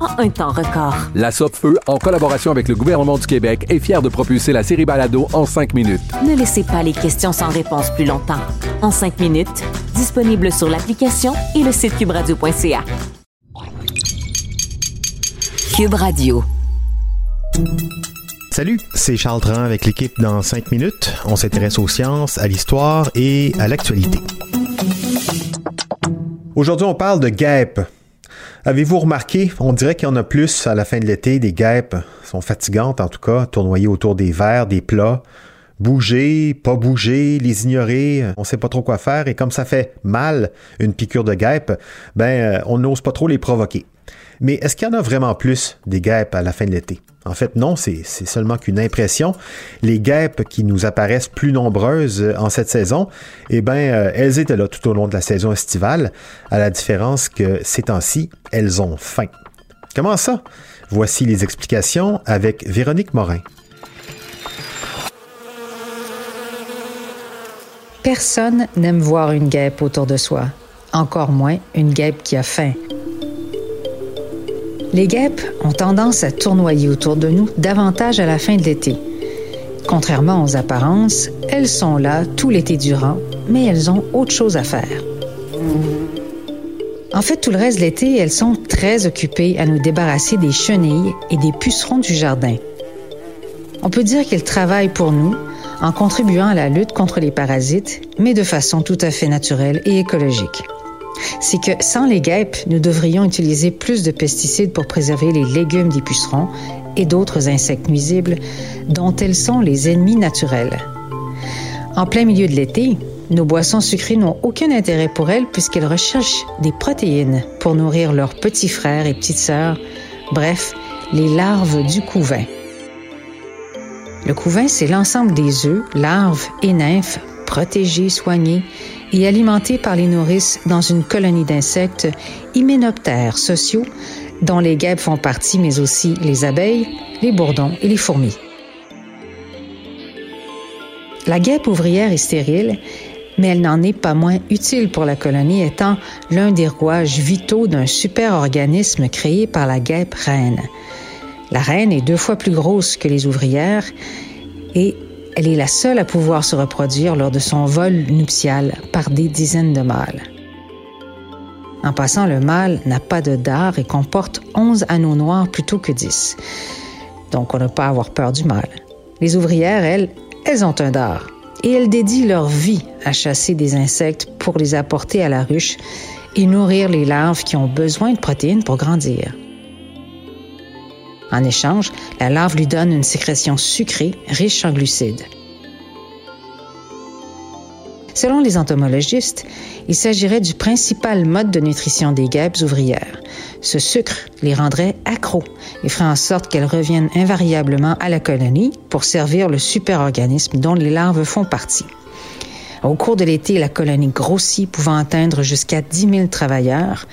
en un temps record. La Feu, en collaboration avec le gouvernement du Québec, est fière de propulser la série Balado en 5 minutes. Ne laissez pas les questions sans réponse plus longtemps. En 5 minutes, disponible sur l'application et le site cubradio.ca. Cube Radio. Salut, c'est Charles Tran avec l'équipe dans 5 minutes. On s'intéresse aux sciences, à l'histoire et à l'actualité. Aujourd'hui, on parle de guêpes. Avez-vous remarqué, on dirait qu'il y en a plus à la fin de l'été, des guêpes sont fatigantes en tout cas, tournoyer autour des verres, des plats, bouger, pas bouger, les ignorer, on sait pas trop quoi faire et comme ça fait mal une piqûre de guêpe, ben euh, on n'ose pas trop les provoquer. Mais est-ce qu'il y en a vraiment plus des guêpes à la fin de l'été? En fait, non, c'est seulement qu'une impression. Les guêpes qui nous apparaissent plus nombreuses euh, en cette saison, eh bien, euh, elles étaient là tout au long de la saison estivale, à la différence que ces temps-ci, elles ont faim. Comment ça? Voici les explications avec Véronique Morin. Personne n'aime voir une guêpe autour de soi, encore moins une guêpe qui a faim. Les guêpes ont tendance à tournoyer autour de nous davantage à la fin de l'été. Contrairement aux apparences, elles sont là tout l'été durant, mais elles ont autre chose à faire. En fait, tout le reste de l'été, elles sont très occupées à nous débarrasser des chenilles et des pucerons du jardin. On peut dire qu'elles travaillent pour nous en contribuant à la lutte contre les parasites, mais de façon tout à fait naturelle et écologique c'est que sans les guêpes, nous devrions utiliser plus de pesticides pour préserver les légumes des pucerons et d'autres insectes nuisibles dont elles sont les ennemis naturels. En plein milieu de l'été, nos boissons sucrées n'ont aucun intérêt pour elles puisqu'elles recherchent des protéines pour nourrir leurs petits frères et petites sœurs, bref, les larves du couvain. Le couvain, c'est l'ensemble des œufs, larves et nymphes protégés, soignés et alimentés par les nourrices dans une colonie d'insectes hyménoptères sociaux dont les guêpes font partie, mais aussi les abeilles, les bourdons et les fourmis. La guêpe ouvrière est stérile, mais elle n'en est pas moins utile pour la colonie étant l'un des rouages vitaux d'un super-organisme créé par la guêpe reine. La reine est deux fois plus grosse que les ouvrières et elle est la seule à pouvoir se reproduire lors de son vol nuptial par des dizaines de mâles. En passant, le mâle n'a pas de dard et comporte 11 anneaux noirs plutôt que 10. Donc, on n'a pas avoir peur du mâle. Les ouvrières, elles, elles ont un dard et elles dédient leur vie à chasser des insectes pour les apporter à la ruche et nourrir les larves qui ont besoin de protéines pour grandir. En échange, la larve lui donne une sécrétion sucrée riche en glucides. Selon les entomologistes, il s'agirait du principal mode de nutrition des guêpes ouvrières. Ce sucre les rendrait accros et ferait en sorte qu'elles reviennent invariablement à la colonie pour servir le superorganisme dont les larves font partie. Au cours de l'été, la colonie grossit, pouvant atteindre jusqu'à 10 000 travailleurs.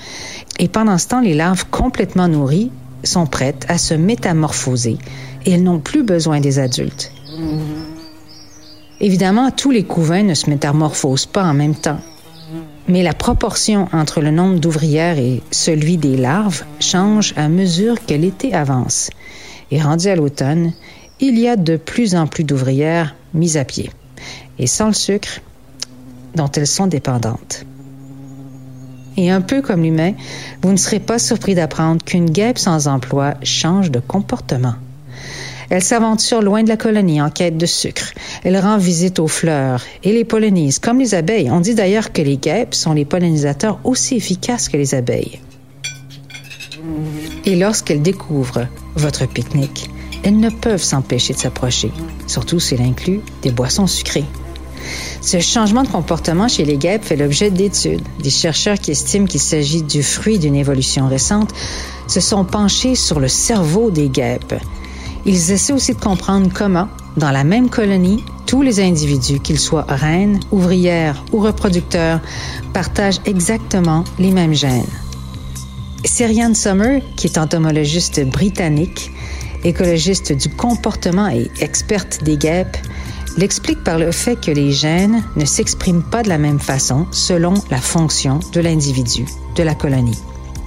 Et pendant ce temps, les larves complètement nourries sont prêtes à se métamorphoser et elles n'ont plus besoin des adultes. Évidemment, tous les couvains ne se métamorphosent pas en même temps. Mais la proportion entre le nombre d'ouvrières et celui des larves change à mesure que l'été avance. Et rendu à l'automne, il y a de plus en plus d'ouvrières mises à pied. Et sans le sucre, dont elles sont dépendantes. Et un peu comme l'humain, vous ne serez pas surpris d'apprendre qu'une guêpe sans emploi change de comportement. Elle s'aventure loin de la colonie en quête de sucre. Elle rend visite aux fleurs et les pollinise, comme les abeilles. On dit d'ailleurs que les guêpes sont les pollinisateurs aussi efficaces que les abeilles. Et lorsqu'elles découvrent votre pique-nique, elles ne peuvent s'empêcher de s'approcher, surtout s'il inclut des boissons sucrées. Ce changement de comportement chez les guêpes fait l'objet d'études. Des chercheurs qui estiment qu'il s'agit du fruit d'une évolution récente se sont penchés sur le cerveau des guêpes. Ils essaient aussi de comprendre comment, dans la même colonie, tous les individus, qu'ils soient reines, ouvrières ou reproducteurs, partagent exactement les mêmes gènes. Serianne Summer, qui est entomologiste britannique, écologiste du comportement et experte des guêpes, l'explique par le fait que les gènes ne s'expriment pas de la même façon selon la fonction de l'individu, de la colonie.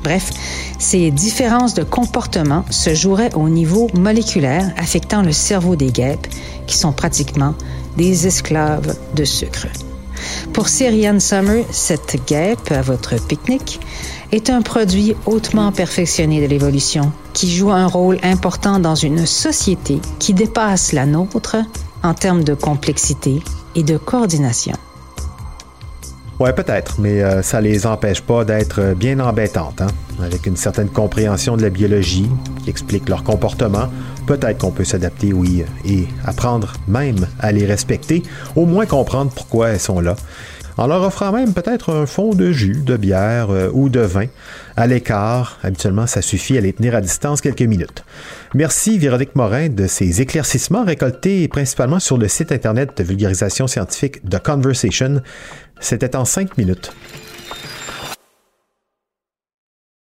Bref, ces différences de comportement se joueraient au niveau moléculaire affectant le cerveau des guêpes, qui sont pratiquement des esclaves de sucre. Pour Syrian Summer, cette guêpe à votre pique-nique est un produit hautement perfectionné de l'évolution qui joue un rôle important dans une société qui dépasse la nôtre en termes de complexité et de coordination. Ouais, peut-être, mais euh, ça les empêche pas d'être bien embêtantes. Hein? Avec une certaine compréhension de la biologie qui explique leur comportement, peut-être qu'on peut, s'adapter, oui, et apprendre même à les respecter, au moins comprendre pourquoi elles sont là en leur offrant même peut-être un fond de jus, de bière euh, ou de vin à l'écart. Habituellement, ça suffit à les tenir à distance quelques minutes. Merci Véronique Morin de ces éclaircissements récoltés principalement sur le site internet de vulgarisation scientifique The Conversation. C'était en cinq minutes.